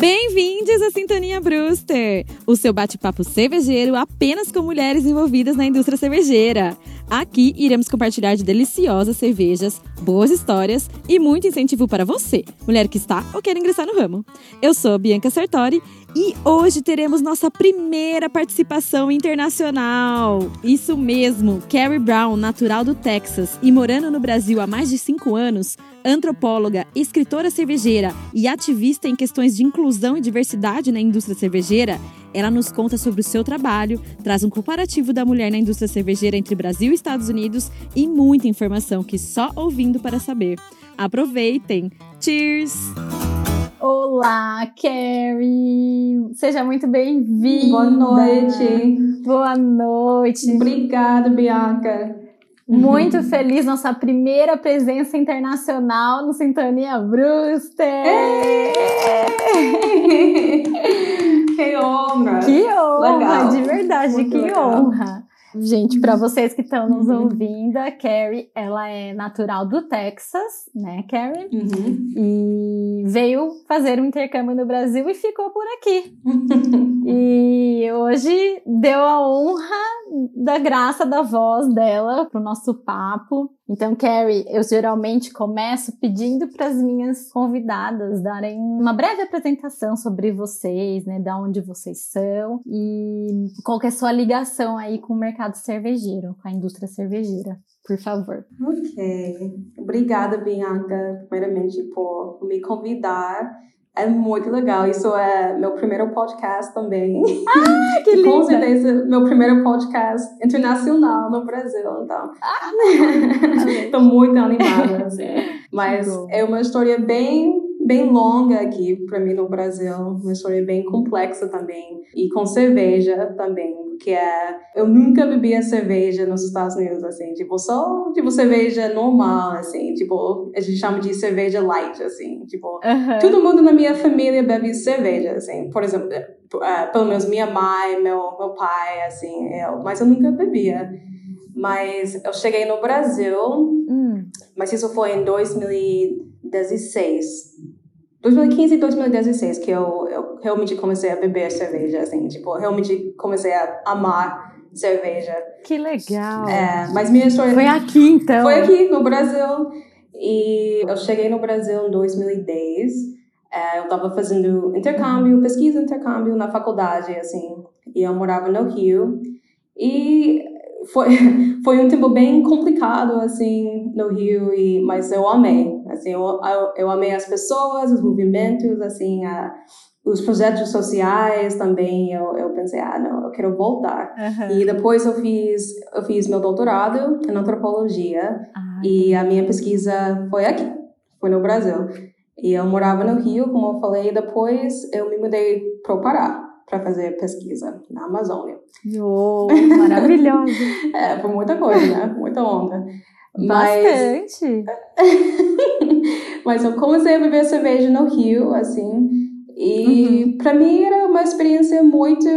Bem-vindos à Sintonia Brewster, o seu bate-papo cervejeiro apenas com mulheres envolvidas na indústria cervejeira. Aqui iremos compartilhar de deliciosas cervejas, boas histórias e muito incentivo para você, mulher que está ou quer ingressar no ramo. Eu sou Bianca Sartori e hoje teremos nossa primeira participação internacional. Isso mesmo, Carrie Brown, natural do Texas e morando no Brasil há mais de cinco anos, antropóloga, escritora cervejeira e ativista em questões de inclusão e diversidade na indústria cervejeira, ela nos conta sobre o seu trabalho, traz um comparativo da mulher na indústria cervejeira entre Brasil e Estados Unidos e muita informação que só ouvindo para saber. Aproveitem! Cheers! Olá, Carrie! Seja muito bem-vinda! Boa noite! Boa noite! Obrigada, Bianca! Muito feliz, nossa primeira presença internacional no Sintonia Brewster! Que honra! Que honra, Legal. de verdade, Muito que legal. honra! Gente, para vocês que estão nos Uhum. ouvindo, a Carrie, ela é natural do Texas, né, Carrie? Uhum. E veio fazer um intercâmbio no Brasil e ficou por aqui. E hoje deu a honra da graça da voz dela pro nosso papo. Então, Carrie, eu geralmente começo pedindo para as minhas convidadas darem uma breve apresentação sobre vocês, né, da onde vocês são e qual que é a sua ligação aí com o mercado cervejeiro, com a indústria cervejeira, por favor. ok. Obrigada, Bianca, primeiramente, por me convidar. É muito legal. Isso é meu primeiro podcast também. Ah, que Com linda! certeza, meu primeiro podcast internacional no Brasil, então. Amei. Estou muito animada, assim. Mas é uma história bem, bem longa aqui para mim no Brasil, uma história bem complexa também e com cerveja também, que é eu nunca bebia cerveja nos Estados Unidos assim, tipo só tipo cerveja normal assim, tipo a gente chama de cerveja light assim, tipo. Todo mundo na minha família bebe cerveja, assim. Por exemplo, eh, pelo menos minha mãe, meu, meu pai, assim, eu. Mas eu nunca bebia. Mas eu cheguei no Brasil, Hum. mas isso foi em 2016. 2015 e 2016 que eu, eu realmente comecei a beber cerveja, assim. Tipo, realmente comecei a amar cerveja. Que legal! É, mas minha história... Foi aqui então. Foi aqui no Brasil. E eu cheguei no Brasil em 2010. É, eu estava fazendo intercâmbio, pesquisa intercâmbio na faculdade, assim. E eu morava no Rio. E foi, foi um tempo bem complicado, assim, no Rio. E, mas eu amei. Assim, eu, eu, eu amei as pessoas, os movimentos, assim, a, os projetos sociais também. Eu, eu pensei, ah, não, eu quero voltar. Aham. E depois eu fiz, eu fiz meu doutorado em antropologia Ah, e a minha pesquisa foi aqui, foi no Brasil. E eu morava no Rio, como eu falei, depois eu me mudei para o Pará para fazer pesquisa na Amazônia. oh, maravilhoso! É, foi muita coisa, né? Muita onda. Mas, Bastante! mas eu comecei a beber cerveja no Rio, assim, e para mim era uma experiência muito,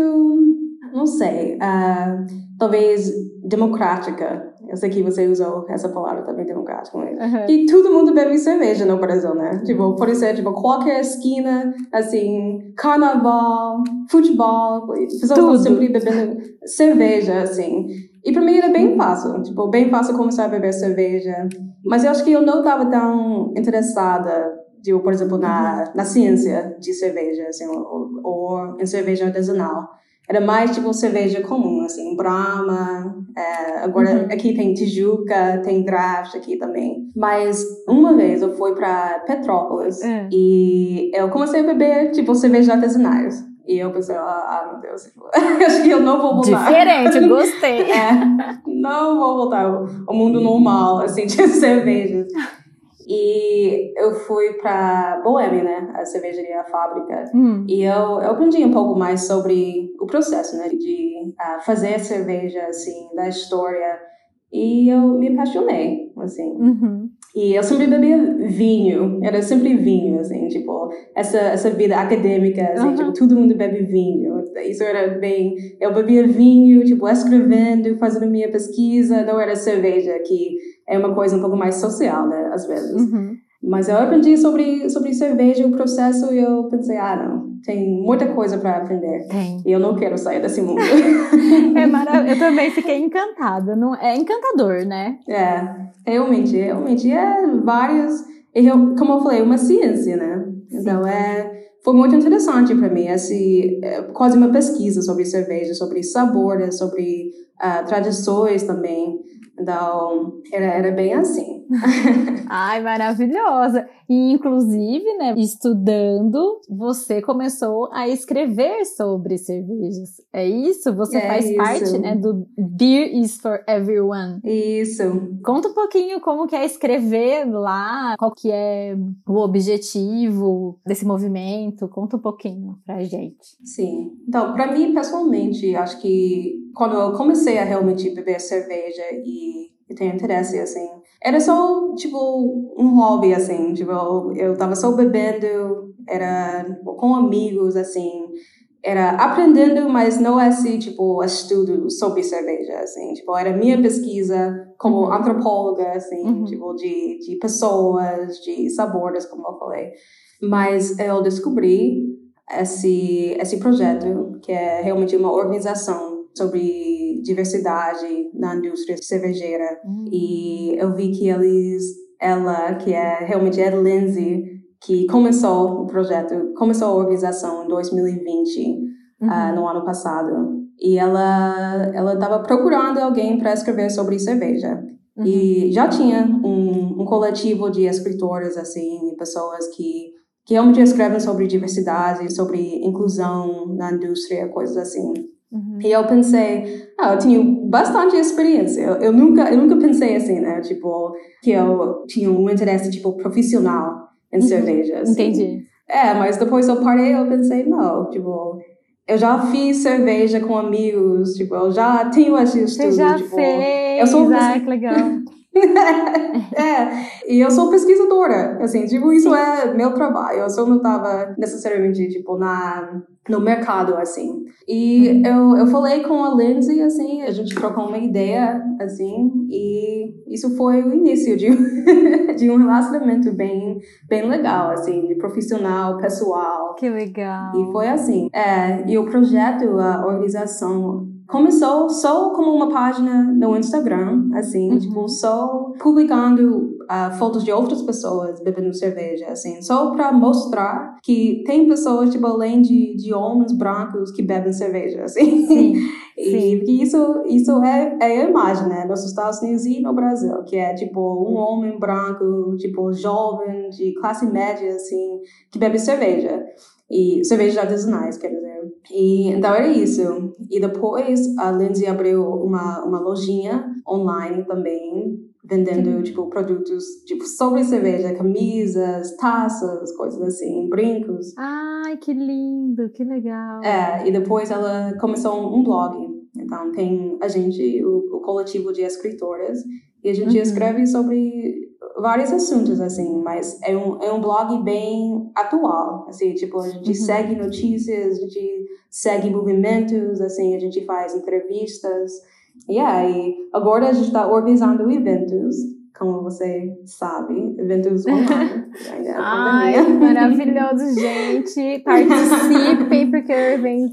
não sei, ah, talvez democrática. Eu sei que você usou essa palavra também, democrática, mas Aham. E todo mundo bebe cerveja no Brasil, né? Tipo, pode ser, tipo, qualquer esquina, assim, carnaval, futebol, pessoas estão sempre bebendo cerveja, assim. E pra mim era bem fácil, tipo, bem fácil começar a beber cerveja. Mas eu acho que eu não estava tão interessada, tipo, por exemplo, na, na ciência de cerveja, assim, ou, ou em cerveja artesanal. Era mais, tipo, cerveja comum, assim, Brahma, é, agora Uhum. aqui tem Tijuca, tem Draft aqui também. Mas uma vez eu fui pra Petrópolis É. e eu comecei a beber, tipo, cervejas artesanais. E eu pensei, ah, ah, Deus, acho que eu não vou voltar. Diferente, gostei. É, não vou voltar ao, mundo normal, assim, de cervejas. E eu fui pra Boêmia, né, a cervejaria, a fábrica. Hum. E eu, eu aprendi um pouco mais sobre o processo, né, de ah, fazer cerveja, assim, da história. E eu me apaixonei, assim. Uhum. E eu sempre bebia vinho, era sempre vinho, assim, tipo, essa, essa vida acadêmica, assim, Uhum. tipo, todo mundo bebe vinho. Isso era bem. Eu bebia vinho, tipo, escrevendo, fazendo minha pesquisa, não era cerveja, que é uma coisa um pouco mais social, né, às vezes. Uhum. Mas eu aprendi sobre, sobre cerveja, o processo, e eu pensei, ah, não, tem muita coisa para aprender. Tem. E eu não quero sair desse mundo. é maravilhoso. Eu também fiquei encantada. Não, é encantador, né? É, realmente, realmente. É várias. Como eu falei, uma ciência, né? Então, é foi muito interessante para mim, esse, é, quase uma pesquisa sobre cerveja, sobre sabores, sobre uh, tradições também. Então, era, era bem assim. Ai, maravilhosa! E, inclusive, né, estudando, você começou a escrever sobre cervejas. É isso? Você é faz isso. parte, né, do Beer is for Everyone. Isso. Conta um pouquinho como que é escrever lá, qual que é o objetivo desse movimento. Conta um pouquinho pra gente. Sim. Então, para mim, pessoalmente, acho que quando eu comecei a realmente beber cerveja e, e ter interesse, assim, era só, tipo, um hobby, assim, tipo, eu, eu tava só bebendo, era com amigos, assim, era aprendendo, mas não é assim, tipo, estudo sobre cerveja, assim, tipo, era minha pesquisa como uhum. antropóloga, assim, uhum. tipo, de, de pessoas, de sabores, como eu falei. Mas eu descobri esse, esse projeto, que é realmente uma organização sobre diversidade na indústria cervejeira uhum. e eu vi que eles, ela, que é realmente é Lindsay, que começou o projeto, começou a organização em 2020, uhum. uh, no ano passado, e ela ela estava procurando alguém para escrever sobre cerveja. Uhum. E já tinha um, um coletivo de escritores, assim, pessoas que, que realmente escrevem sobre diversidade, sobre inclusão na indústria, coisas assim. Uhum. E eu pensei, ah, eu tenho bastante experiência. Eu, eu, nunca, eu nunca pensei assim, né? Tipo, que eu tinha um interesse, tipo, profissional em uhum. cerveja. Assim. Entendi. É, mas depois eu parei eu pensei, não, tipo, eu já fiz cerveja com amigos, tipo, eu já tenho esse estudo. Você já tipo, fez, eu sou, ah, que legal. é, e eu sou pesquisadora, assim, tipo, isso Sim. é meu trabalho. Eu só não estava necessariamente, tipo, na, no mercado, assim. E uhum. eu, eu falei com a Lindsay, assim, a gente trocou uma ideia, assim, e isso foi o início de, de um relacionamento bem, bem legal, assim, de profissional, pessoal. Que legal. E foi assim. É, e o projeto, a organização começou só como uma página no Instagram, assim, uhum. tipo, só publicando uh, fotos de outras pessoas bebendo cerveja, assim, só para mostrar que tem pessoas, tipo, além de, de homens brancos que bebem cerveja, assim. Sim. e Sim. isso, isso é, é a imagem, né, nos Estados Unidos e no Brasil, que é, tipo, um homem branco, tipo, jovem, de classe média, assim, que bebe cerveja. E cervejas artesanais, quer dizer. E então era isso. E depois a Lindsay abriu uma, uma lojinha online também, vendendo tipo produtos tipo sobre cerveja, camisas, taças, coisas assim, brincos. Ai, que lindo, que legal. É, e depois ela começou um blog. Então tem a gente, o, o coletivo de escritoras, e a gente uhum. escreve sobre vários assuntos, assim, mas é um, é um blog bem atual, assim, tipo, a gente uhum. segue notícias, a gente segue movimentos, assim, a gente faz entrevistas, e aí, agora a gente está organizando eventos, como você sabe, eventos online. Ai, maravilhoso, gente! Participem, porque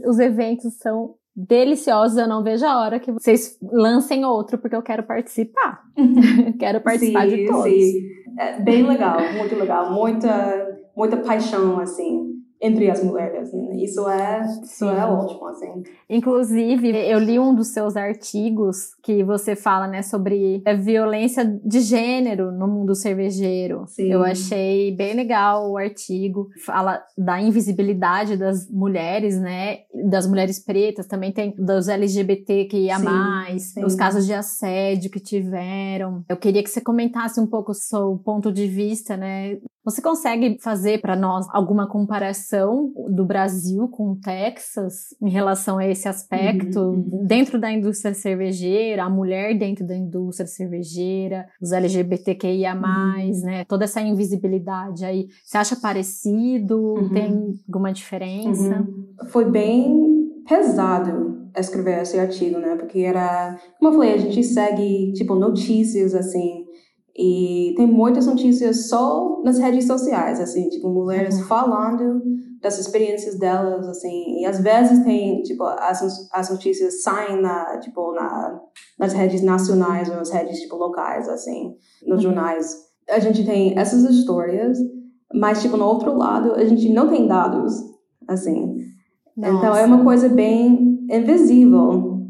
os eventos são deliciosos. Eu não vejo a hora que vocês lancem outro, porque eu quero participar. quero participar sim, de todos. Sim. É bem legal, muito legal. Muita, muita paixão, assim entre as mulheres. Né? Isso é, isso é ótimo, assim. Inclusive, eu li um dos seus artigos que você fala, né, sobre a violência de gênero no mundo cervejeiro. Sim. Eu achei bem legal o artigo. Fala da invisibilidade das mulheres, né, das mulheres pretas, também tem dos LGBTQIA+, sim, sim. os casos de assédio que tiveram. Eu queria que você comentasse um pouco o seu ponto de vista, né, você consegue fazer para nós alguma comparação do Brasil com o Texas em relação a esse aspecto uhum, uhum. dentro da indústria cervejeira, a mulher dentro da indústria cervejeira, os LGBTQIA+, uhum. né? Toda essa invisibilidade aí. Você acha parecido? Uhum. Tem alguma diferença? Uhum. Foi bem pesado escrever esse artigo, né? Porque era, como eu falei, a gente segue tipo notícias assim E tem muitas notícias só nas redes sociais, assim, tipo, mulheres uhum. falando das experiências delas, assim, e às vezes tem, tipo, as, as notícias saem na, tipo, na, nas redes nacionais ou nas redes, tipo, locais, assim, nos uhum. jornais. A gente tem essas histórias, mas, tipo, no outro lado, a gente não tem dados, assim. Nossa. Então, é uma coisa bem invisível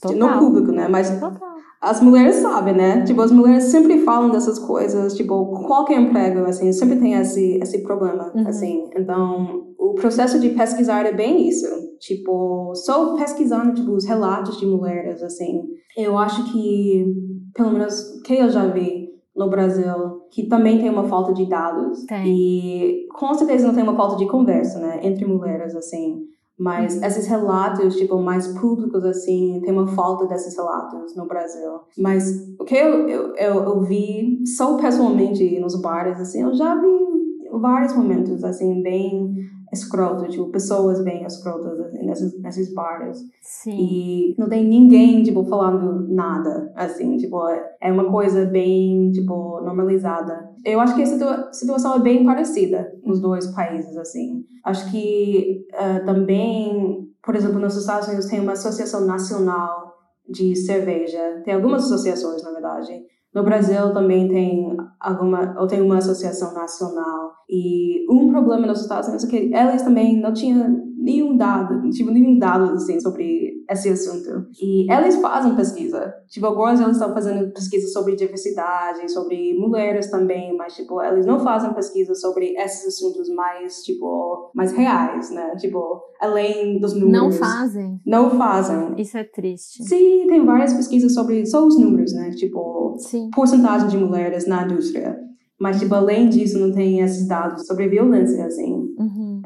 Total. no público, né? Mas Total as mulheres sabem, né? Tipo, as mulheres sempre falam dessas coisas, tipo, qualquer emprego, assim, sempre tem esse, esse problema, uhum. assim. Então, o processo de pesquisar é bem isso. Tipo, só pesquisando, tipo, os relatos de mulheres, assim. Eu acho que, pelo menos, que eu já vi no Brasil, que também tem uma falta de dados. Tem. E, com certeza, não tem uma falta de conversa, né? Entre mulheres, assim. Mas uhum. esses relatos, tipo, mais públicos, assim, tem uma falta desses relatos no Brasil. Mas o que eu, eu, eu, eu vi, só pessoalmente nos bares, assim, eu já vi vários momentos, assim, bem escroto, tipo, pessoas bem escrotas assim, nesses, nesses bares. Sim. E não tem ninguém, tipo, falando nada, assim, tipo, é uma coisa bem, tipo, normalizada. Eu acho que a situa situação é bem parecida nos dois países, assim. Acho que uh, também, por exemplo, nos Estados Unidos tem uma associação nacional de cerveja. Tem algumas associações, na verdade. No Brasil também tem alguma, ou tem uma associação nacional. E um problema nos Estados Unidos é que eles também não tinham nenhum dado, tipo, nenhum dado, assim, sobre esse assunto. E eles fazem pesquisa. Tipo, agora eles estão fazendo pesquisa sobre diversidade, sobre mulheres também, mas, tipo, eles não fazem pesquisa sobre esses assuntos mais, tipo, mais reais, né? Tipo, além dos números. Não fazem. Não fazem. Isso é triste. Sim, tem várias pesquisas sobre só os números, né? Tipo, Sim. porcentagem de mulheres na indústria. Mas, tipo, além disso, não tem esses dados sobre violência, assim.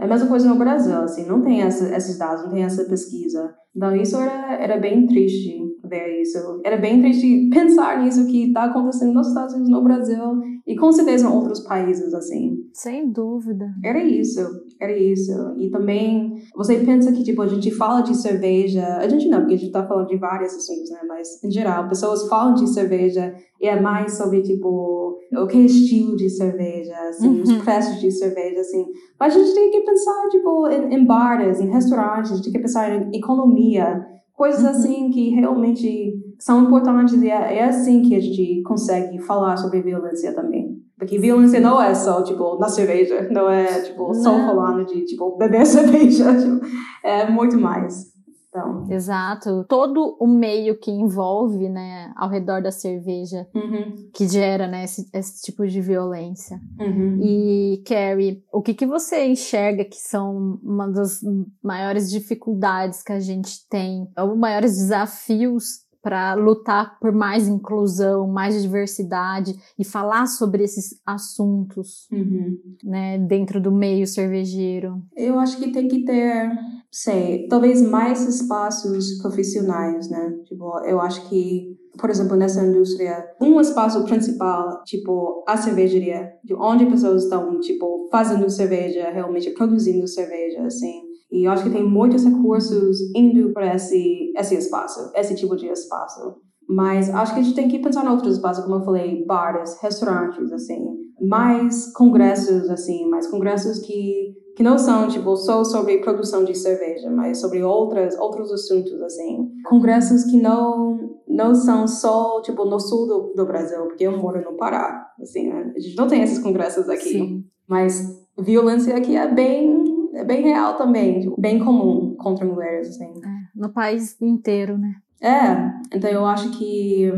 É a mesma coisa no Brasil, assim, não tem essa, esses dados, não tem essa pesquisa. Então, isso era, era bem triste ver isso. Era bem triste pensar nisso que está acontecendo nos Estados Unidos, no Brasil e com certeza em outros países, assim. Sem dúvida. Era isso, era isso. E também, você pensa que, tipo, a gente fala de cerveja, a gente não, porque a gente está falando de vários assuntos, né? Mas, em geral, pessoas falam de cerveja e é mais sobre, tipo, o que é estilo de cerveja, assim, uhum. os preços de cerveja, assim. Mas a gente tem que pensar, tipo, em, em bares, em restaurantes, a gente tem que pensar em economia, coisas uhum. assim que realmente são importantes e é, é, assim que a gente consegue falar sobre violência também. Porque violência não é só, tipo, na cerveja, não é, tipo, só falando de, tipo, beber cerveja, tipo, é muito mais. Então. Exato. Todo o meio que envolve, né, ao redor da cerveja, uhum. que gera, né, esse, esse tipo de violência. Uhum. E, Carrie, o que, que você enxerga que são uma das maiores dificuldades que a gente tem, ou maiores desafios para lutar por mais inclusão, mais diversidade e falar sobre esses assuntos, uhum. né, dentro do meio cervejeiro? Eu acho que tem que ter, sei, talvez mais espaços profissionais, né? Tipo, eu acho que por exemplo, nessa indústria, um espaço principal, tipo, a cervejaria, de onde pessoas estão, tipo, fazendo cerveja, realmente produzindo cerveja, assim. E eu acho que tem muitos recursos indo para esse, esse espaço, esse tipo de espaço. Mas acho que a gente tem que pensar em outros espaços, como eu falei, bares, restaurantes, assim. Mais congressos, assim, mais congressos que, que não são, tipo, só sobre produção de cerveja, mas sobre outras, outros assuntos, assim. Congressos que não, não são só, tipo, no sul do, do Brasil, porque eu moro no Pará, assim, né? A gente não tem esses congressos aqui. Sim. Mas violência aqui é bem é bem real também, bem comum contra mulheres, assim. É, no país inteiro, né? É, então eu acho que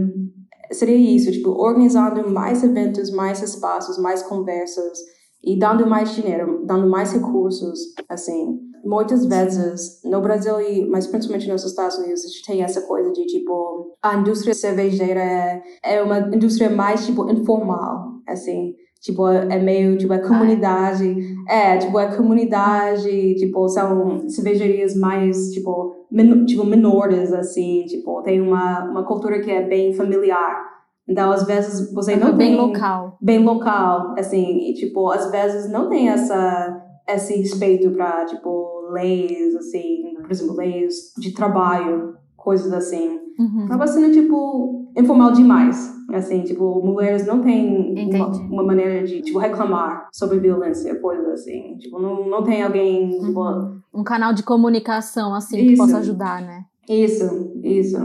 seria isso, tipo, organizando mais eventos, mais espaços, mais conversas e dando mais dinheiro, dando mais recursos, assim. Muitas vezes, no Brasil, e, mas principalmente nos Estados Unidos, a gente tem essa coisa de, tipo, a indústria cervejeira é, é uma indústria mais, tipo, informal, assim. Tipo, é meio, tipo, é comunidade. É, tipo, é comunidade, tipo, são cervejarias mais, tipo, men tipo, menores, assim, tipo, tem uma, uma cultura que é bem familiar. Então, às vezes, você não bem tem... Bem local. Bem local, assim, e, tipo, às vezes não tem essa, esse respeito para, tipo, leis, assim, por exemplo, leis de trabalho, coisas assim. Uhum. Acaba sendo, tipo, informal demais. Assim, tipo, mulheres não têm uma, uma, maneira de, tipo, reclamar sobre violência, coisas assim. Tipo, não, não tem alguém, uhum. tipo... Um canal de comunicação, assim, isso, que possa ajudar, né? Isso, isso.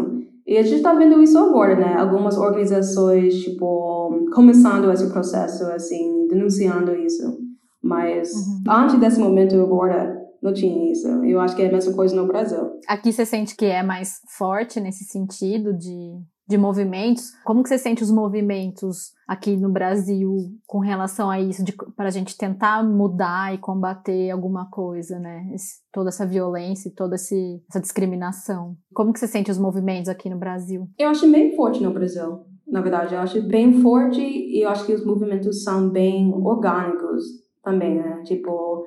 E a gente está vendo isso agora, né? Algumas organizações, tipo, começando esse processo, assim, denunciando isso. Mas uhum. antes desse momento agora, não tinha isso. Eu acho que é a mesma coisa no Brasil. Aqui você sente que é mais forte nesse sentido de de movimentos. Como que você sente os movimentos aqui no Brasil com relação a isso, para a gente tentar mudar e combater alguma coisa, né? Esse, toda essa violência toda esse, essa discriminação. Como que você sente os movimentos aqui no Brasil? Eu acho bem forte no Brasil. Na verdade, eu acho bem forte e eu acho que os movimentos são bem orgânicos também, né? Tipo,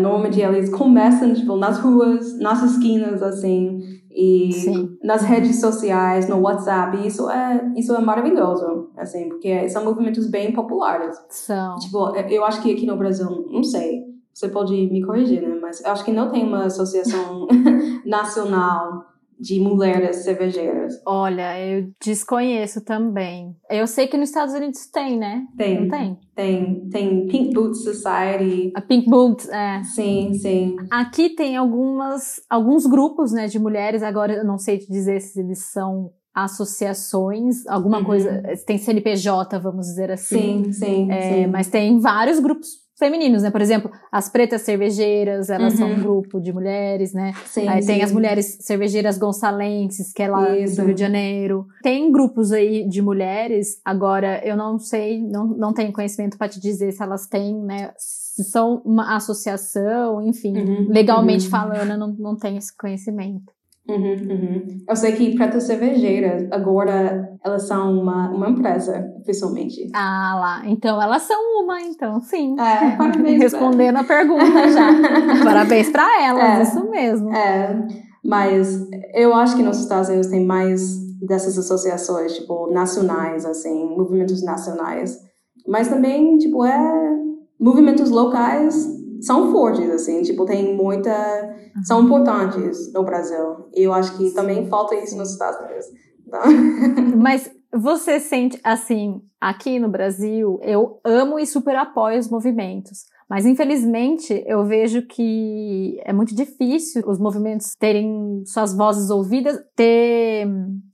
normalmente eles começam tipo, nas ruas, nas esquinas, assim, e Sim. nas redes sociais, no WhatsApp, isso é, isso é maravilhoso, assim, porque são movimentos bem populares. São. Tipo, eu acho que aqui no Brasil, não sei, você pode me corrigir, né, mas eu acho que não tem uma associação nacional de mulheres cervejeiras. Olha, eu desconheço também. Eu sei que nos Estados Unidos tem, né? Tem. Não tem? Tem. Tem Pink Boots Society. A Pink Boots, é. Sim, sim. Aqui tem algumas, alguns grupos, né, de mulheres. Agora eu não sei te dizer se eles são associações, alguma uhum. coisa, tem CNPJ, vamos dizer assim. Sim, sim, é, sim. Mas tem vários grupos femininos, né? Por exemplo, as pretas cervejeiras, elas uhum. são um uhum. grupo de mulheres, né? Sim, aí tem as mulheres cervejeiras gonçalenses, que é lá Isso. do Rio de Janeiro. Tem grupos aí de mulheres, agora eu não sei, não, não tenho conhecimento para te dizer se elas têm, né? Se são uma associação, enfim, uhum. legalmente uhum. falando, eu não, não tenho esse conhecimento. Uhum, uhum. Eu sei que Pretas Cervejeiras, agora elas são uma, uma empresa, oficialmente. Ah lá, então elas são uma, então sim. É, parabéns. Respondendo a pergunta já. parabéns para elas, é, isso mesmo. É, mas eu acho que nos Estados Unidos tem mais dessas associações, tipo, nacionais, assim, movimentos nacionais. Mas também, tipo, é movimentos locais são fortes, assim, tipo, tem muita. são importantes no Brasil. E eu acho que também falta isso nos Estados Unidos. Então... Mas você sente, assim, aqui no Brasil, eu amo e super apoio os movimentos. Mas infelizmente eu vejo que é muito difícil os movimentos terem suas vozes ouvidas, ter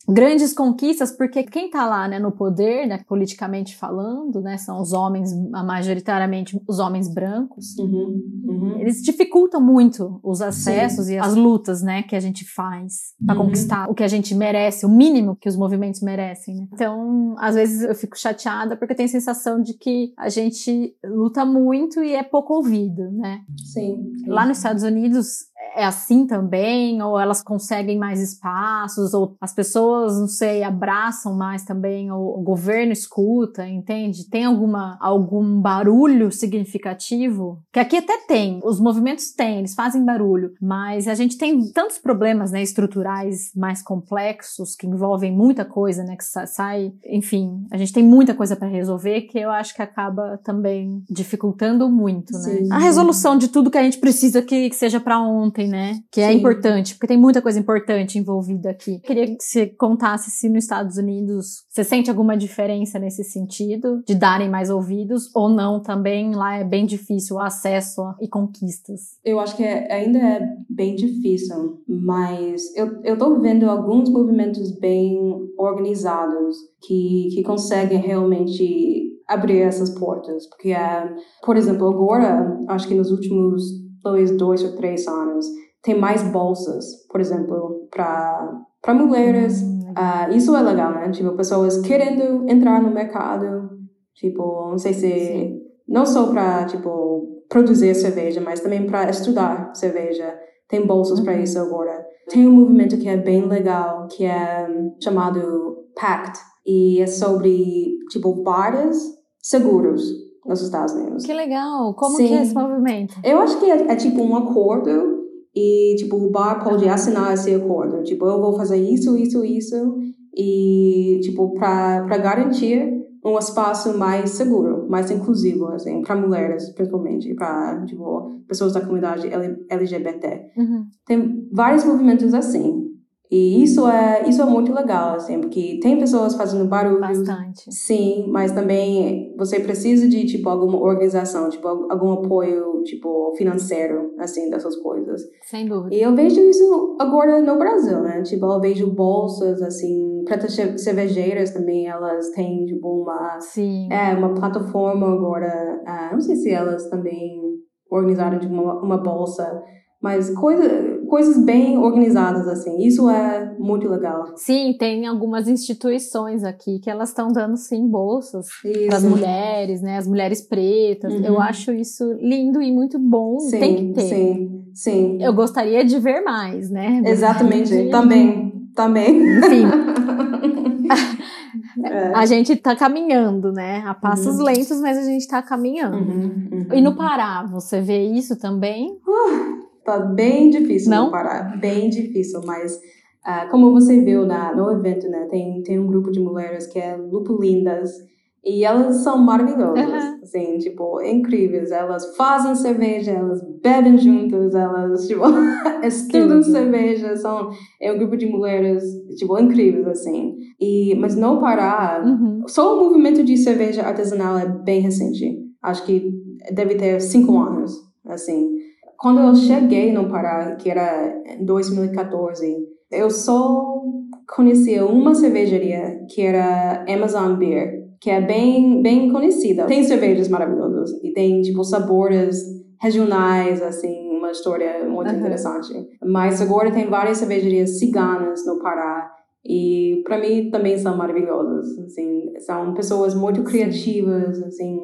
grandes conquistas, porque quem está lá, né, no poder, né, politicamente falando, né, são os homens, majoritariamente os homens brancos. Uhum, uhum. Eles dificultam muito os acessos Sim. e as lutas, né, que a gente faz para uhum. conquistar o que a gente merece, o mínimo que os movimentos merecem. Né? Então, às vezes eu fico chateada porque eu tenho a sensação de que a gente luta muito e é pouco ouvido, né? Sim. Lá nos Estados Unidos é assim também, ou elas conseguem mais espaços, ou as pessoas, não sei, abraçam mais também, ou o governo escuta, entende? Tem alguma algum barulho significativo? Que aqui até tem, os movimentos têm, eles fazem barulho, mas a gente tem tantos problemas, né, estruturais mais complexos que envolvem muita coisa, né, que sai, enfim, a gente tem muita coisa para resolver que eu acho que acaba também dificultando muito, né? Sim. A resolução de tudo que a gente precisa que, que seja para ontem ontem, né? Que é Sim. importante, porque tem muita coisa importante envolvida aqui. Queria que você contasse se nos Estados Unidos você sente alguma diferença nesse sentido, de darem mais ouvidos, ou não também lá é bem difícil o acesso e conquistas. Eu acho que é, ainda é bem difícil, mas eu, eu tô vendo alguns movimentos bem organizados que, que conseguem realmente abrir essas portas, porque, é, por exemplo, agora, acho que nos últimos dois, dois ou três anos, tem mais bolsas, por exemplo, para mulheres. Uh, isso é legal, né? Tipo, pessoas querendo entrar no mercado, tipo, não sei se Sim. não só para tipo produzir cerveja, mas também para estudar cerveja. Tem bolsas uhum. para isso agora. Tem um movimento que é bem legal, que é chamado PACT, e é sobre tipo bares seguros nos Estados Unidos. Que legal! Como Sim. que é esse movimento? Eu acho que é, é, tipo um acordo e tipo o bar pode assinar esse acordo. Tipo, eu vou fazer isso, isso, isso e tipo para para garantir um espaço mais seguro, mais inclusivo, assim, para mulheres, principalmente, para tipo pessoas da comunidade LGBT. Uhum. Tem vários movimentos assim. E isso é, isso é muito legal, assim, porque tem pessoas fazendo barulho. Bastante. Sim, mas também você precisa de, tipo, alguma organização, tipo, algum apoio, tipo, financeiro, assim, dessas coisas. Sem dúvida. E eu vejo isso agora no Brasil, né? Tipo, eu vejo bolsas, assim, pretas cervejeiras também, elas têm, tipo, uma... Sim. É, uma plataforma agora, uh, não sei se elas também organizaram, tipo, uma, uma bolsa mas coisa, coisas bem organizadas, assim. Isso é muito legal. Sim, tem algumas instituições aqui que elas estão dando, sim, bolsas para as mulheres, né? As mulheres pretas. Uhum. Eu acho isso lindo e muito bom. Sim, tem que ter. Sim, sim. Eu gostaria de ver mais, né? Exatamente. De... Também. Também. Enfim. É. A gente tá caminhando, né? A passos uhum. lentos, mas a gente tá caminhando. Uhum, uhum. E no Pará, você vê isso também? Uh, Tá bem difícil não parar, bem difícil, mas uh, como você viu na, no evento, né, tem, tem um grupo de mulheres que é Lupulindas e elas são maravilhosas, uhum. assim, tipo, incríveis. Elas fazem cerveja, elas bebem juntas, elas, tipo, estudam cerveja, são, é um grupo de mulheres, tipo, incríveis, assim. E, mas não parar, uhum. só o movimento de cerveja artesanal é bem recente. Acho que deve ter cinco anos, assim. Quando eu cheguei no Pará, que era em 2014, eu só conhecia uma cervejaria que era Amazon Beer, que é bem, bem conhecida. Tem cervejas maravilhosas e tem, tipo, sabores regionais, assim, uma história muito uhum. interessante. Mas agora tem várias cervejarias ciganas no Pará e para mim também são maravilhosas, assim, são pessoas muito criativas, assim,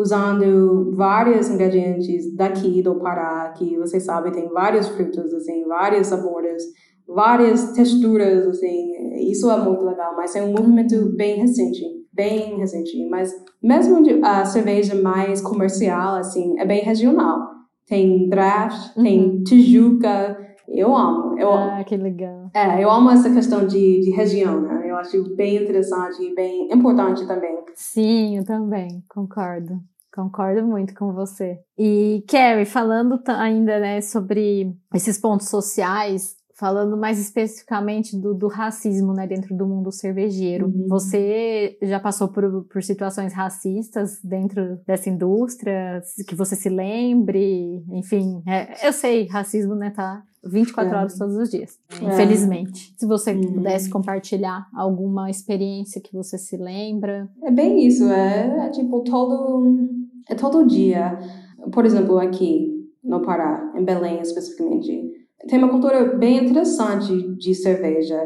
usando vários ingredientes daqui do Pará, que vocês sabem tem vários frutos, assim, vários sabores, várias texturas, assim, isso é muito legal, mas é um movimento bem recente, bem recente, mas mesmo a cerveja mais comercial, assim, é bem regional. Tem draft, uhum. tem Tijuca, eu amo. Eu ah, amo. que legal. É, eu amo essa questão de, de região, né? Eu acho bem interessante e bem importante também. Sim, eu também, concordo. Concordo muito com você. E, Carrie, falando ainda né, sobre esses pontos sociais, falando mais especificamente do, do racismo né, dentro do mundo cervejeiro. Uhum. Você já passou por, por situações racistas dentro dessa indústria, que você se lembre? Enfim, é, eu sei, racismo né, tá 24 é. horas todos os dias, é. infelizmente. Se você uhum. pudesse compartilhar alguma experiência que você se lembra. É bem isso, é, é tipo todo, é todo dia. Por exemplo, aqui no Pará, em Belém especificamente, tem uma cultura bem interessante de cerveja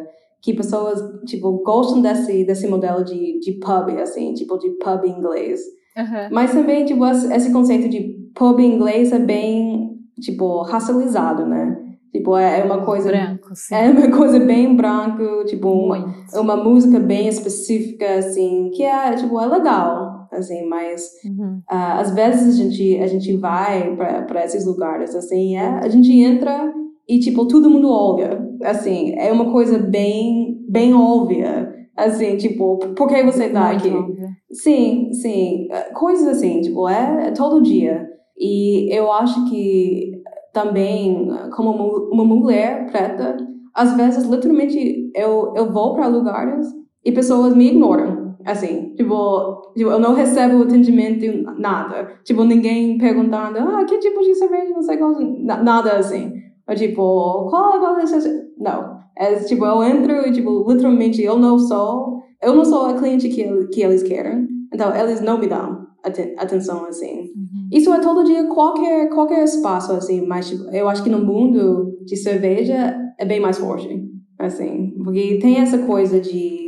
que pessoas tipo gostam desse desse modelo de, de pub assim tipo de pub inglês uhum. mas também tipo esse conceito de pub inglês é bem tipo racializado né tipo é, é uma coisa branco sim. é uma coisa bem branco tipo uma, uma música bem específica assim que é tipo é legal assim mas uhum. uh, às vezes a gente a gente vai para esses lugares assim é, a gente entra e, tipo, todo mundo olha. Assim, é uma coisa bem, bem óbvia. Assim, tipo, por que você tá aqui? Óbvia. Sim, sim. Coisas assim, tipo, é, é todo dia. E eu acho que também, como uma mulher preta, às vezes, literalmente, eu, eu vou para lugares e pessoas me ignoram. Assim, tipo, tipo, eu não recebo atendimento, nada. Tipo, ninguém perguntando, ah, que tipo de cerveja você gosta? Nada assim. Ou tipo, qual, é Não. É tipo, eu entro e, tipo, literalmente eu não sou. Eu não sou a cliente que, que eles querem. Então, eles não me dão atenção assim. Uhum. Isso é todo dia, qualquer, qualquer espaço, assim. Mas tipo, eu acho que no mundo de cerveja é bem mais forte. Assim. Porque tem essa coisa de,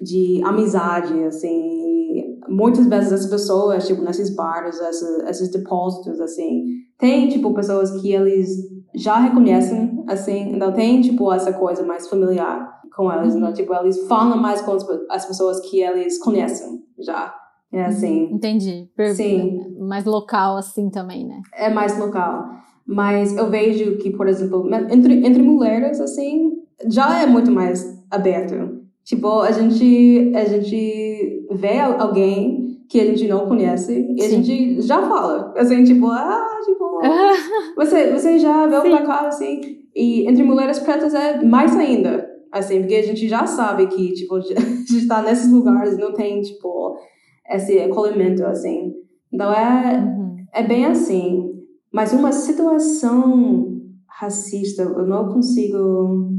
de amizade, assim. Muitas vezes as pessoas, tipo, nesses bares, esses, esses depósitos, assim, tem, tipo, pessoas que eles já reconhecem, assim, então tem, tipo, essa coisa mais familiar com elas, então, tipo, eles falam mais com as pessoas que eles conhecem já, é assim. Entendi. Per Sim. Mais local, assim, também, né? É mais local. Mas eu vejo que, por exemplo, entre, entre mulheres, assim, já é muito mais aberto. Tipo, a gente, a gente vê alguém que a gente não conhece e Sim. a gente já fala. Assim, tipo, ah, tipo, você, você já veio Sim. pra cá, assim. E entre mulheres pretas é mais ainda, assim, porque a gente já sabe que, tipo, a gente está nesses lugares não tem, tipo, esse acolhimento, assim. Então é, uhum. é bem assim. Mas uma situação racista, eu não consigo.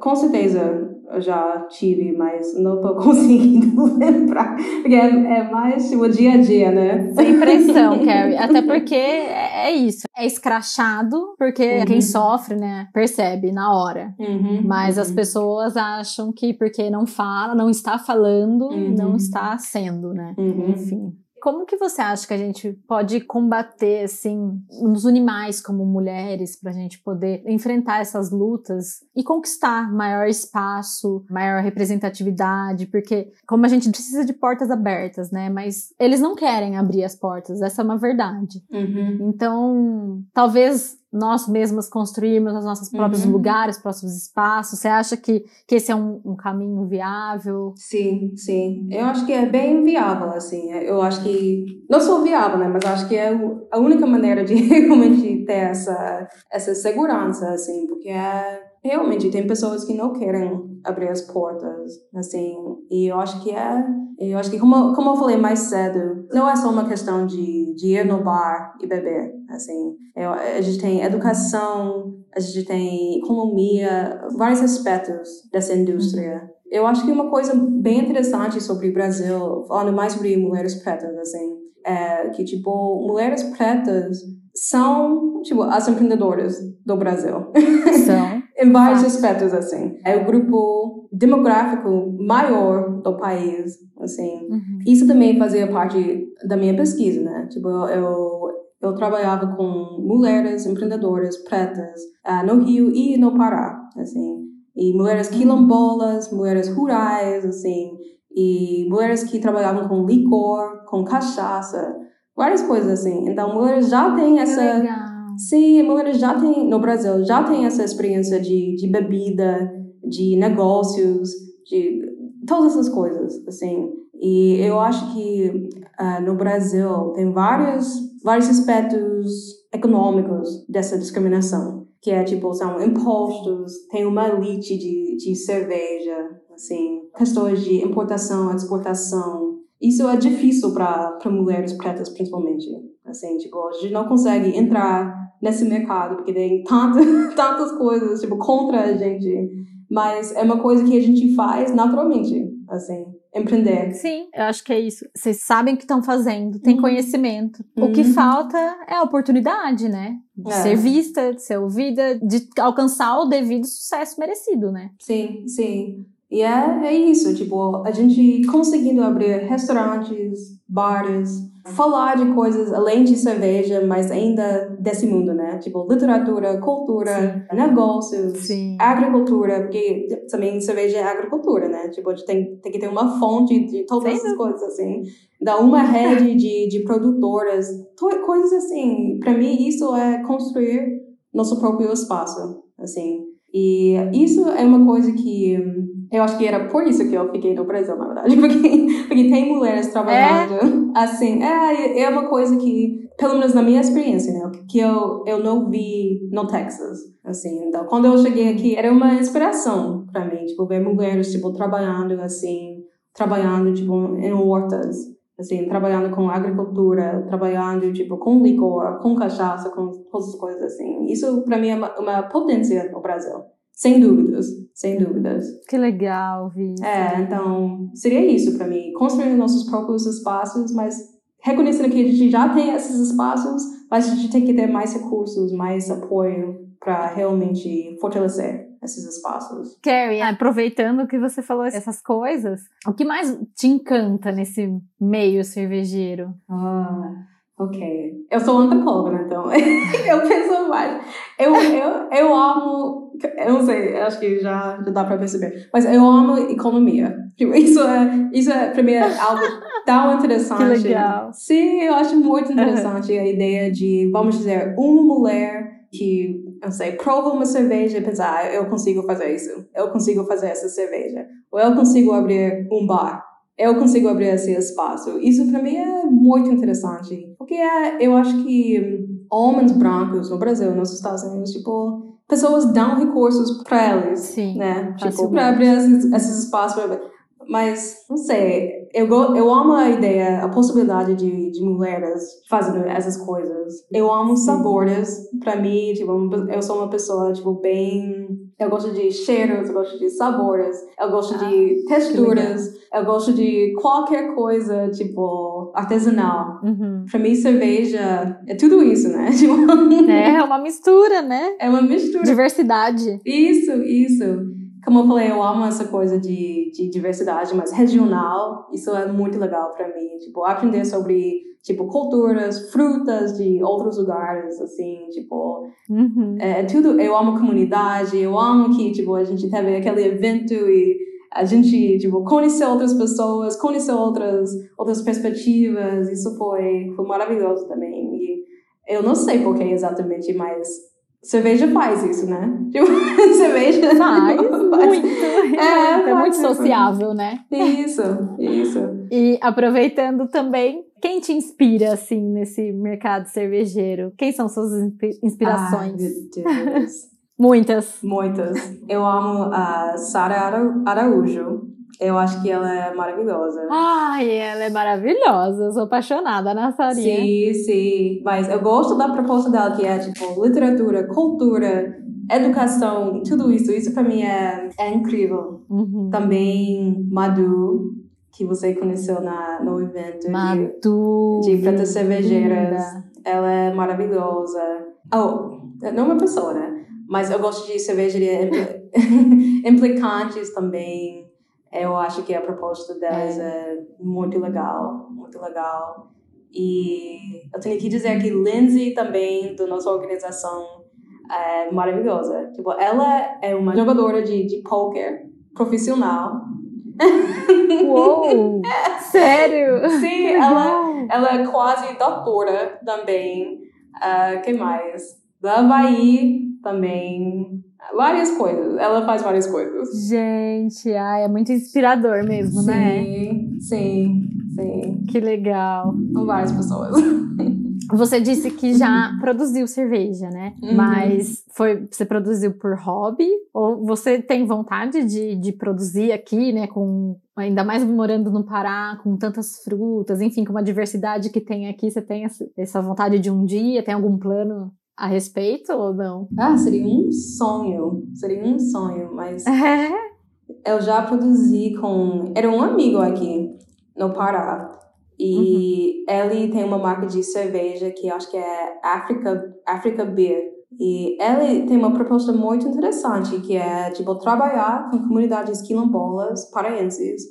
Com certeza eu já tive, mas não estou conseguindo lembrar. Porque é, é, mais o dia a dia, né? Sem pressão, Carrie. Até porque é, é isso. É escrachado, porque uhum. quem sofre, né, percebe na hora. Uhum, mas uhum. as pessoas acham que porque não fala, não está falando, não uhum. está sendo, né? Uhum. Enfim. Como que você acha que a gente pode combater, assim, nos animais como mulheres, para a gente poder enfrentar essas lutas e conquistar maior espaço, maior representatividade? Porque, como a gente precisa de portas abertas, né? Mas eles não querem abrir as portas, essa é uma verdade. Uhum. Então, talvez nós mesmas construirmos os nossos próprios uhum. lugares, próprios espaços? Você acha que, que esse é um, um, caminho viável? Sim, sim. Eu acho que é bem viável, assim. Eu acho que, não sou viável, né, mas acho que é a única maneira de realmente ter essa, essa segurança, assim, porque é, realmente tem pessoas que não querem abrir as portas, assim, e eu acho que é, eu acho que como, como eu falei mais cedo, não é só uma questão de, de ir no bar e beber, assim, eu, a gente tem educação, a gente tem economia, vários aspectos dessa indústria. Uhum. Eu acho que uma coisa bem interessante sobre o Brasil, falando mais sobre mulheres pretas, assim, é que, tipo, mulheres pretas são, tipo, as empreendedoras do Brasil. Em vários aspectos, assim. É o grupo demográfico maior do país, assim. Uhum. Isso também fazia parte da minha pesquisa, né? Tipo, eu, eu trabalhava com mulheres empreendedoras pretas uh, no Rio e no Pará, assim. E mulheres uhum. quilombolas, mulheres rurais, assim. E mulheres que trabalhavam com licor, com cachaça, várias coisas assim. Então, mulheres já têm essa. Sim, mulheres já têm, no Brasil, já têm essa experiência de, de bebida, de negócios, de todas essas coisas, assim. E eu acho que uh, no Brasil tem vários, vários aspectos econômicos dessa discriminação, que é tipo, são impostos, tem uma elite de, de cerveja, assim, questões de importação, exportação, isso é difícil para mulheres pretas, principalmente. Assim, tipo, a gente não consegue entrar nesse mercado porque tem tanta, tantas coisas, tipo, contra a gente. Mas é uma coisa que a gente faz naturalmente, assim, empreender. Sim, eu acho que é isso. Vocês sabem o que estão fazendo, tem uhum. conhecimento. Uhum. O que uhum. falta é a oportunidade, né? De é. ser vista, de ser ouvida, de alcançar o devido sucesso merecido, né? Sim, sim. E é, é isso, tipo, a gente conseguindo abrir restaurantes, bares, falar de coisas além de cerveja, mas ainda desse mundo, né? Tipo, literatura, cultura, Sim. negócios, Sim. agricultura, porque também cerveja é agricultura, né? Tipo, a gente tem, tem que ter uma fonte de todas essas coisas, assim. Dar uma rede de, de produtoras, coisas assim. Para mim, isso é construir nosso próprio espaço, assim. E isso é uma coisa que eu acho que era por isso que eu fiquei no Brasil, na verdade. Porque, porque tem mulheres trabalhando é? assim. É, é uma coisa que, pelo menos na minha experiência, né? Que eu, eu não vi no Texas. Assim, então, quando eu cheguei aqui, era uma inspiração para mim. Tipo, ver mulheres, tipo, trabalhando assim. Trabalhando, tipo, em hortas. Assim, trabalhando com agricultura, trabalhando, tipo, com licor, com cachaça, com todas as coisas assim. Isso, para mim, é uma, uma potência no Brasil. Sem dúvidas, sem dúvidas. Que legal, Vi. É, então, seria isso para mim. Construir nossos próprios espaços, mas reconhecendo que a gente já tem esses espaços, mas a gente tem que ter mais recursos, mais apoio para realmente fortalecer esses espaços. Carrie, aproveitando que você falou essas coisas, o que mais te encanta nesse meio cervejeiro? Ah. Ok. Eu sou antropóloga, né? Então eu penso mais. Eu, eu, eu amo. Eu não sei, acho que já, já dá pra perceber. Mas eu amo economia. Tipo, isso é, isso é, pra mim, é algo tão interessante. Que legal. Sim, eu acho muito interessante a ideia de, vamos dizer, uma mulher que, eu sei, prova uma cerveja e pensa, ah, eu consigo fazer isso. Eu consigo fazer essa cerveja. Ou eu consigo abrir um bar eu consigo abrir esse espaço. Isso para mim é muito interessante, porque é, eu acho que homens brancos no Brasil, nos Estados Unidos, tipo, pessoas dão recursos para elas, Sim, né? Tipo, para abrir esses, esses espaços. pra- Mas, não sei, eu, go- eu amo a ideia, a possibilidade de, de mulheres fazendo essas coisas. Eu amo sabores. Para mim, tipo, eu sou uma pessoa, tipo, bem... Eu gosto de cheiros, eu gosto de sabores, eu gosto Ah, de texturas, eu gosto de qualquer coisa, tipo, artesanal. Uhum. Pra mim, cerveja é tudo isso, né? Tipo, É uma mistura, né? é uma mistura. Diversidade. Isso, isso. Como eu falei, eu amo essa coisa de, de diversidade, mas regional, isso é muito legal pra mim. Tipo, aprender sobre, tipo, culturas, frutas de outros lugares, assim, tipo, Uhum. é, é tudo. Eu amo comunidade, eu amo que, tipo, a gente teve aquele evento e a gente, tipo, conheceu outras pessoas, conheceu outras, outras perspectivas, isso foi, foi maravilhoso também. E eu não sei por que exatamente, mas cerveja faz isso, né? Tipo, cerveja Faz muito. É, é muito faz isso. sociável, né? Isso, isso. E aproveitando também, quem te inspira, assim, nesse mercado cervejeiro? Quem são suas inspi- inspirações? Ai. Muitas. Muitas. Eu amo a Sara Ara- Araújo. Eu acho que ela é maravilhosa. Ai, ela é maravilhosa. Eu sou apaixonada na Sarinha. Sim, sim. Mas eu gosto da proposta dela, que é tipo literatura, cultura, educação, tudo isso. Isso pra mim é, é incrível. Uhum. Também Madu, que você conheceu na, no evento de, Madu. de Pretas Cervejeiras. Ela é maravilhosa. Oh, não é uma pessoa, né? Mas eu gosto de cervejaria impli- implicantes também. Eu acho que a proposta delas é. muito legal, muito legal. E eu tenho que dizer que Lindsay também, da nossa organização, é maravilhosa. Tipo, ela é uma jogadora de, de poker profissional. Uou! Sério? Sim, ela, ela é quase doutora também. Ah, que mais? Da Havaí também. Várias coisas. Ela faz várias coisas. Gente, ai, é muito inspirador mesmo, né? Sim, sim, sim. Que legal. São várias pessoas. Você disse que já produziu cerveja, né? Uhum. Mas foi você produziu por hobby? Ou você tem vontade de, de produzir aqui, né? Com ainda mais morando no Pará, com tantas frutas, enfim, com uma diversidade que tem aqui, você tem essa vontade de um dia? Tem algum plano a respeito ou não? Ah, seria um sonho. Seria um sonho, mas É. eu já produzi com. Era um amigo aqui no Pará. E ele tem uma marca de cerveja que acho que é Africa, Africa Beer. E ele tem uma proposta muito interessante, que é, tipo, trabalhar com comunidades quilombolas paraenses.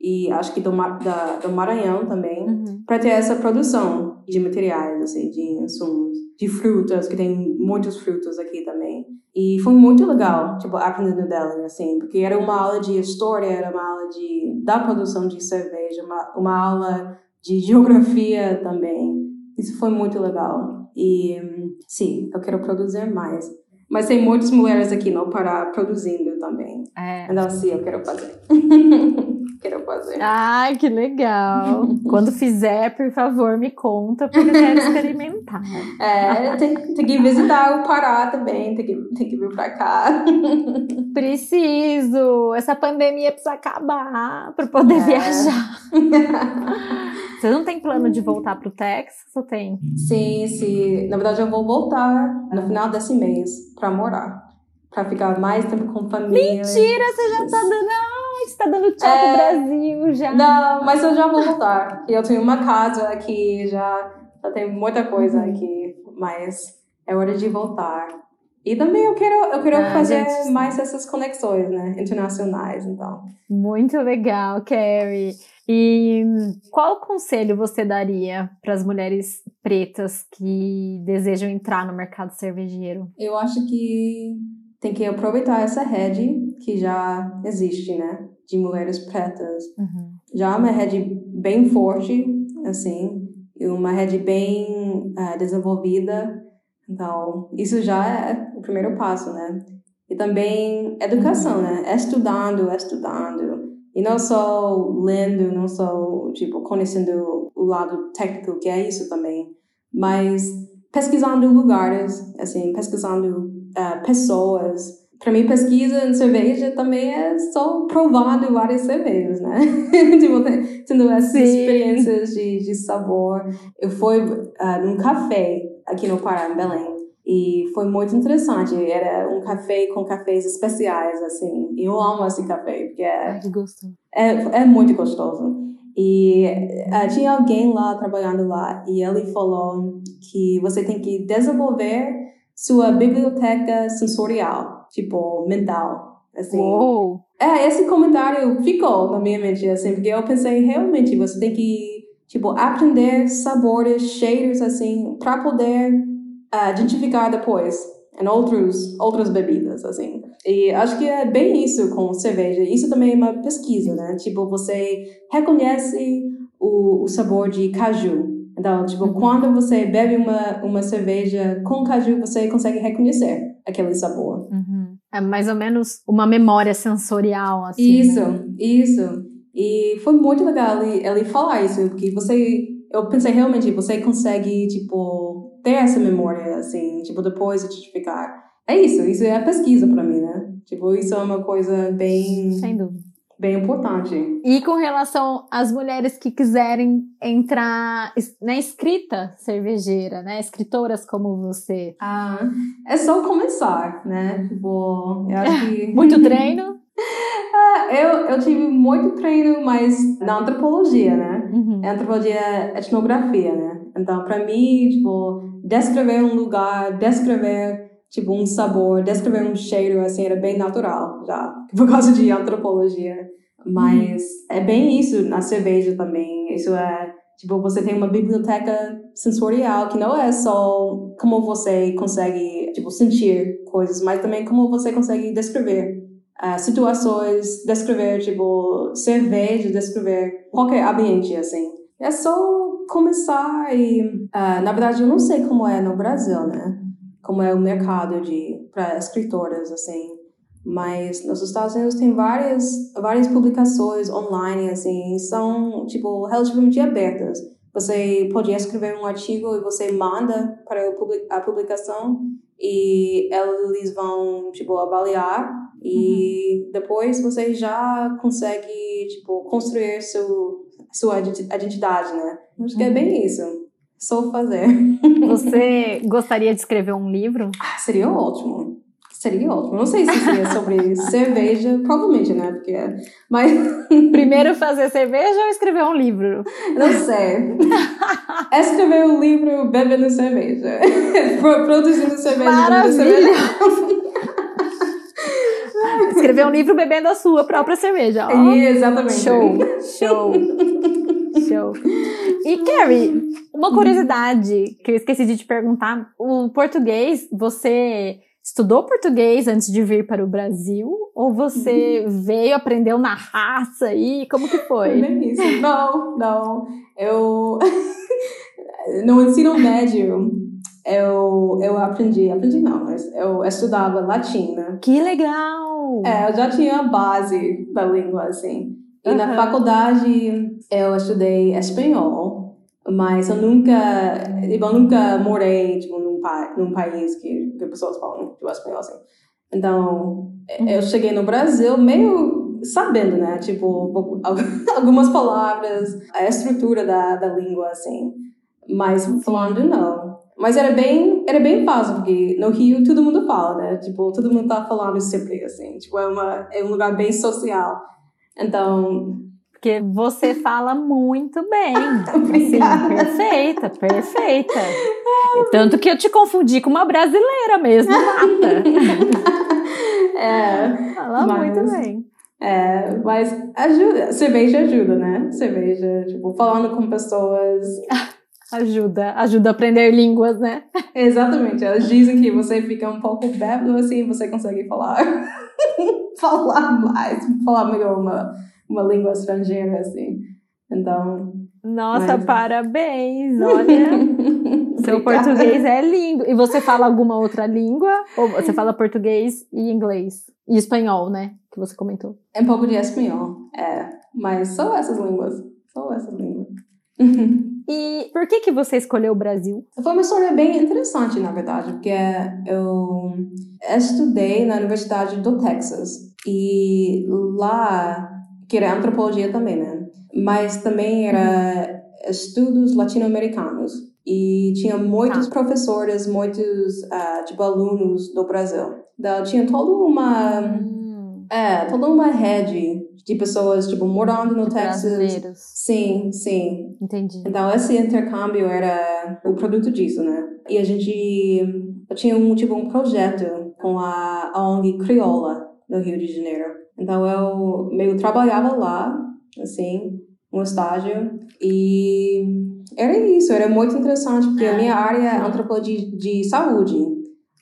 E acho que do, da, do Maranhão também. Uhum. para ter essa produção de materiais, assim, de insumos, de frutas, que tem muitos frutos aqui também. E foi muito legal, tipo, aprendendo dela, assim, porque era uma aula de história, era uma aula de, da produção de cerveja, uma, uma aula de geografia também. Isso foi muito legal. E, sim, eu quero produzir mais. Mas tem muitas mulheres aqui no Pará produzindo também. É. Então, sim, eu quero fazer. quero fazer. Ai, que legal. Quando fizer, por favor, me conta, porque eu quero experimentar. É, tem, tem que visitar o Pará também, tem que, tem que vir pra cá. Preciso! Essa pandemia precisa acabar para poder É. viajar. Você não tem plano de voltar pro Texas ou tem? Sim, sim. Na verdade, eu vou voltar no final desse mês pra morar. Pra ficar mais tempo com família. Mentira, você já tá dando. Você tá dando tchau É. pro Brasil já. Não, mas eu já vou voltar. Eu tenho uma casa aqui, já, já tem muita coisa Uhum. aqui. Mas é hora de voltar. E também eu quero, eu quero Ah, fazer gente. mais essas conexões, né? Internacionais, então. Muito legal, Carrie. E qual conselho você daria para as mulheres pretas que desejam entrar no mercado cervejeiro? Eu acho que tem que aproveitar essa rede que já existe, né? De mulheres pretas. Uhum. Já é uma rede bem forte, assim, e uma rede bem eh, desenvolvida. Então, isso já é o primeiro passo, né? E também educação, né? Estudando, estudando. E não só lendo, não só, tipo, conhecendo o lado técnico, que é isso também. Mas pesquisando lugares, assim, pesquisando uh, pessoas. Para mim, pesquisa em cerveja também é só provando várias cervejas, né? tipo, tendo essas Sim. experiências de, de sabor. Eu fui uh, num café aqui no Pará, em Belém. E foi muito interessante. Era um café com cafés especiais, assim. E eu amo esse café, porque é, Ai, que gostoso. é, é muito gostoso. E uh, tinha alguém lá trabalhando lá e ele falou que você tem que desenvolver sua biblioteca sensorial, tipo mental, assim. Uou. É, esse comentário ficou na minha mente, assim, porque eu pensei realmente você tem que tipo aprender sabores, cheiros, assim, para poder uh, identificar depois em outros outras bebidas, assim. E acho que é bem isso com cerveja. Isso também é uma pesquisa, né? Tipo, você reconhece o, o sabor de caju. Então, tipo, uhum. quando você bebe uma, uma cerveja com caju, você consegue reconhecer aquele sabor. Uhum. É mais ou menos uma memória sensorial, assim. Isso, né? isso. E foi muito legal ele, ele falar isso, porque você. Eu pensei realmente, você consegue, tipo, ter essa memória, assim, tipo, depois identificar. É isso, isso é a pesquisa para mim, né? Tipo, isso é uma coisa bem. Sem dúvida. Bem importante. E com relação às mulheres que quiserem entrar na escrita cervejeira, né? Escritoras como você. Ah, é só começar, né? Tipo, eu acho que. Muito treino? Ah, eu, eu tive muito treino, mas na antropologia, né? Uhum. Antropologia é etnografia, né? Então, para mim, tipo, descrever um lugar, descrever tipo um sabor, descrever um cheiro, assim, era bem natural já, por causa de antropologia. Mas uhum. é bem isso na cerveja também. Isso é, tipo, você tem uma biblioteca sensorial que não é só como você consegue, tipo, sentir coisas, mas também como você consegue descrever uh, situações, descrever, tipo, cerveja, descrever qualquer ambiente, assim. É só começar e, uh, na verdade, eu não sei como é no Brasil, né? Como é o mercado de para escritoras assim mas nos Estados Unidos tem várias várias publicações online assim são tipo relativamente abertas você pode escrever um artigo e você manda para a publicação e eles vão tipo avaliar e uhum. depois você já consegue tipo construir seu sua identidade né acho que é bem uhum. isso sou fazer. Você gostaria de escrever um livro? Ah, seria ótimo. Seria ótimo. Não sei se seria sobre cerveja, provavelmente, né? Porque, é, mas primeiro fazer cerveja ou escrever um livro? Não sei. escrever um livro bebendo cerveja, produzindo cerveja, Maravilha. cerveja. Escrever um livro bebendo a sua própria cerveja. Oh, exatamente. Show, show. Show. E, Carrie, uma curiosidade que eu esqueci de te perguntar: o português, você estudou português antes de vir para o Brasil? Ou você veio, aprendeu na raça aí? Como que foi? Não, não. Eu. no ensino médio, eu, eu aprendi, aprendi não, mas eu estudava latina. Que legal! É, eu já tinha a base da língua, assim. E uhum. na faculdade eu estudei espanhol, mas eu nunca, tipo, eu nunca morei tipo, num, pa num país que, que pessoas falam tipo, espanhol assim. Então, uhum. eu cheguei no Brasil meio sabendo, né? Tipo, algumas palavras, a estrutura da, da língua, assim. Mas falando, não. Mas era bem, era bem fácil, porque no Rio todo mundo fala, né? Tipo, todo mundo tá falando sempre, assim. Tipo, é, uma, é um lugar bem social. Então. Porque você fala muito bem. assim, perfeita, perfeita. Tanto que eu te confundi com uma brasileira mesmo, Mata. é. Fala mas, muito bem. É, mas ajuda. Cerveja ajuda, né? Cerveja, tipo, falando com pessoas. Ajuda, ajuda a aprender línguas, né? Exatamente. Elas dizem que você fica um pouco bêbado assim, você consegue falar, falar mais, falar melhor uma, uma língua estrangeira, assim. Então. Nossa, mas... parabéns! Olha, seu português é lindo. E você fala alguma outra língua? Ou você fala português e inglês? E espanhol, né? Que você comentou. É um pouco de espanhol, é. Mas só essas línguas. Só essas línguas. E por que que você escolheu o Brasil? Foi uma história bem interessante, na verdade, porque eu estudei na Universidade do Texas e lá, que era antropologia também, né? Mas também era estudos latino-americanos e tinha muitos ah. professores, muitos uh, tipo alunos do Brasil. Então tinha toda uma hum. é, toda uma rede de pessoas tipo morando no Texas. Brasileiros. Sim, sim. Entendi. Então esse intercâmbio era o produto disso, né? E a gente tinha um tipo um projeto com a, a ONG Crioula no Rio de Janeiro. Então eu meio trabalhava lá, assim, um estágio e era isso, era muito interessante, porque a minha ah, área é antropologia de, de saúde.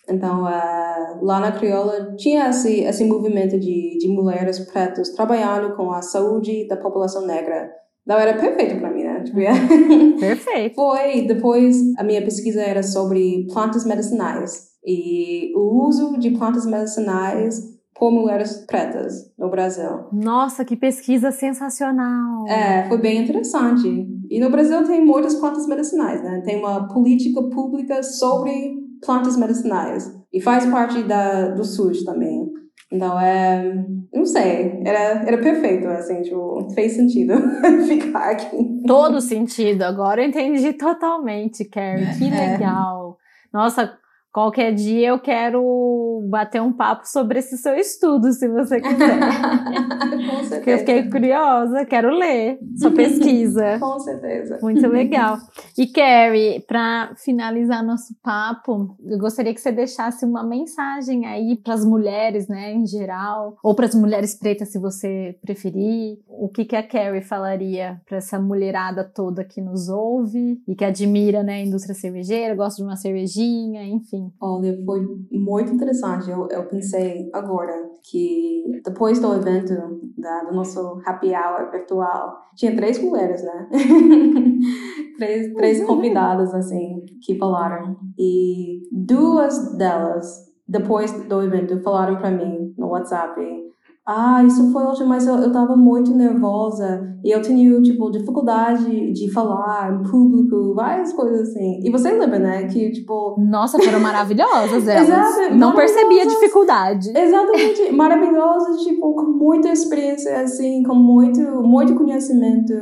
Então, uh, lá na Crioula tinha esse, esse movimento de, de mulheres pretas trabalhando com a saúde da população negra. Então, era perfeito para mim, Tipo, perfeito. Foi. Depois, a minha pesquisa era sobre plantas medicinais e o uso de plantas medicinais por mulheres pretas no Brasil. Nossa, que pesquisa sensacional! É, foi bem interessante. E no Brasil tem muitas plantas medicinais, né? Tem uma política pública sobre plantas medicinais. E faz parte da, do SUS também. Então, é... Não sei. Era, era perfeito, assim, tipo, fez sentido ficar aqui. Todo sentido. Agora eu entendi totalmente, Carrie. Que é. legal. Nossa, Qualquer dia eu quero bater um papo sobre esse seu estudo, se você quiser. Com certeza. Porque eu fiquei curiosa, quero ler sua pesquisa. Com certeza. Muito legal. E Carrie, para finalizar nosso papo, eu gostaria que você deixasse uma mensagem aí para as mulheres, né, em geral, ou para as mulheres pretas, se você preferir. O que que a Carrie falaria para essa mulherada toda que nos ouve e que admira, né, a indústria cervejeira, gosta de uma cervejinha, enfim. Olha, foi muito interessante. Eu, eu pensei agora que depois do evento da, do nosso happy hour virtual, tinha três mulheres, né? três, três convidadas, assim, que falaram. E duas delas, depois do evento, falaram para mim no WhatsApp ah, isso foi ótimo, mas eu, eu tava muito nervosa e eu tinha, tipo, dificuldade de falar em público, várias coisas assim. E você lembra, né, que, tipo... Nossa, foram maravilhosas elas. Exato, Não percebia a dificuldade. Exatamente, maravilhosas, tipo, com muita experiência, assim, com muito, muito conhecimento.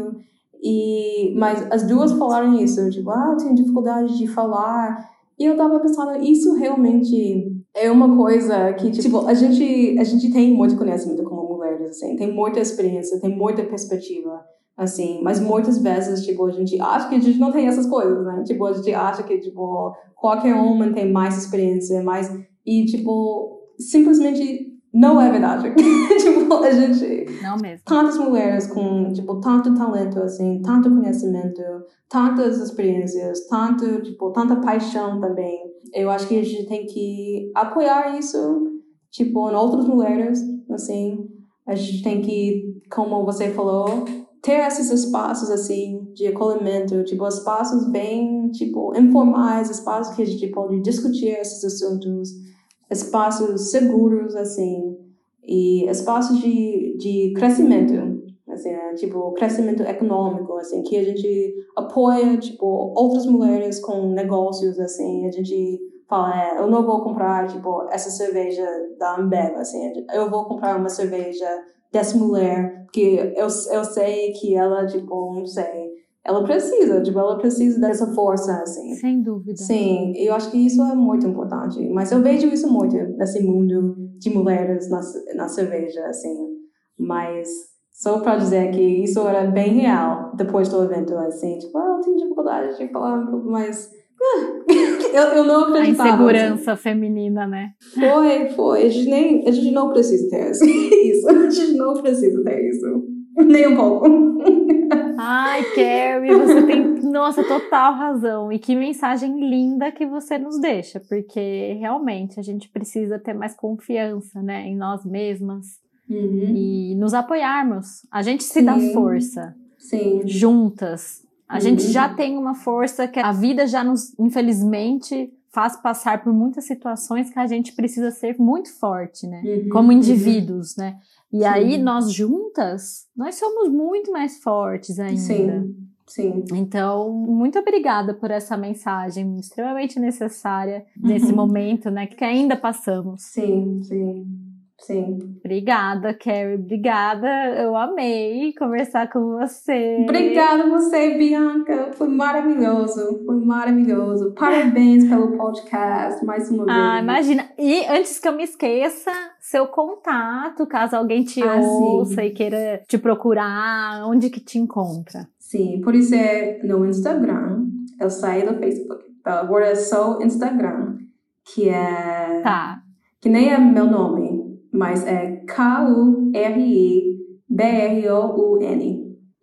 E, mas as duas falaram isso, tipo, ah, eu tenho dificuldade de falar. E eu tava pensando, isso realmente é uma coisa que, tipo, a gente, a gente tem muito conhecimento como mulheres, assim, tem muita experiência, tem muita perspectiva, assim, mas muitas vezes, tipo, a gente acha que a gente não tem essas coisas, né? Tipo, a gente acha que, tipo, qualquer homem tem mais experiência, mais... E, tipo, simplesmente não é verdade. tipo, a gente... Não mesmo. Tantas mulheres com, tipo, tanto talento, assim, tanto conhecimento, tantas experiências, tanto, tipo, tanta paixão também eu acho que a gente tem que apoiar isso, tipo, em outras mulheres, assim. A gente tem que, como você falou, ter esses espaços, assim, de acolhimento, tipo, espaços bem, tipo, informais, espaços que a gente pode discutir esses assuntos, espaços seguros, assim, e espaços de, de crescimento, assim, né? tipo, crescimento econômico, assim, que a gente apoia, tipo, outras mulheres com negócios, assim, a gente fala, é, eu não vou comprar, tipo, essa cerveja da Ambev, assim, eu vou comprar uma cerveja dessa mulher, porque eu, eu sei que ela, tipo, não sei, ela precisa, tipo, ela precisa dessa força, assim. Sem dúvida. Sim, eu acho que isso é muito importante. Mas eu vejo isso muito nesse mundo de mulheres na, na cerveja, assim. Mas só para dizer que isso era bem real depois do evento, assim, tipo, ah, eu tenho dificuldade de falar um pouco mais. eu, eu não acreditava. A insegurança assim. feminina, né? Foi, foi. A gente, nem, a gente não precisa ter isso. A gente não precisa ter isso. Nem um pouco. Ai, Carrie, você tem, nossa, total razão. E que mensagem linda que você nos deixa, porque realmente a gente precisa ter mais confiança, né, em nós mesmas uhum. e nos apoiarmos. A gente se Sim. dá força. Sim. Juntas. A uhum. gente já tem uma força que a vida já nos, infelizmente, faz passar por muitas situações que a gente precisa ser muito forte, né? Uhum. Como indivíduos, né? E Sim. aí nós juntas, nós somos muito mais fortes ainda. Sim. Sim. Então, muito obrigada por essa mensagem extremamente necessária nesse momento, né, que ainda passamos. Sim, sim. Sim. Obrigada, Carrie. Obrigada. Eu amei conversar com você. Obrigada você, Bianca. Foi maravilhoso. Foi maravilhoso. Parabéns pelo podcast mais uma vez. Ah, imagina. E antes que eu me esqueça, seu contato, caso alguém te ah, ouça sim. e queira te procurar, onde que te encontra? Sim, por isso é no Instagram. Eu saí do Facebook. Agora é só Instagram, que é. Tá. Que nem é meu nome mas é K-U-R-I-B-R-O-U-N.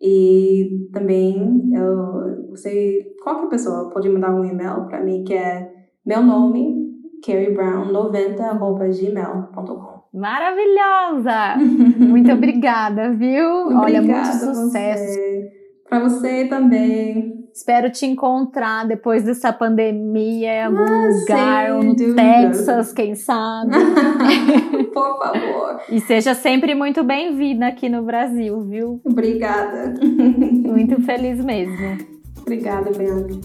E também eu, você, qualquer pessoa pode mandar um e-mail para mim que é meu nome, carriebrown90.gmail.com. Maravilhosa! Muito obrigada, viu? Obrigada Olha, muito sucesso. Para você também. Espero te encontrar depois dessa pandemia em algum ah, lugar, ou no dúvida. Texas, quem sabe. Por favor. E seja sempre muito bem-vinda aqui no Brasil, viu? Obrigada. Muito feliz mesmo. Obrigada, Bianca.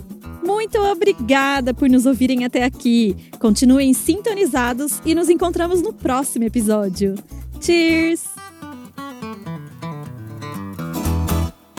Muito obrigada por nos ouvirem até aqui. Continuem sintonizados e nos encontramos no próximo episódio. Cheers!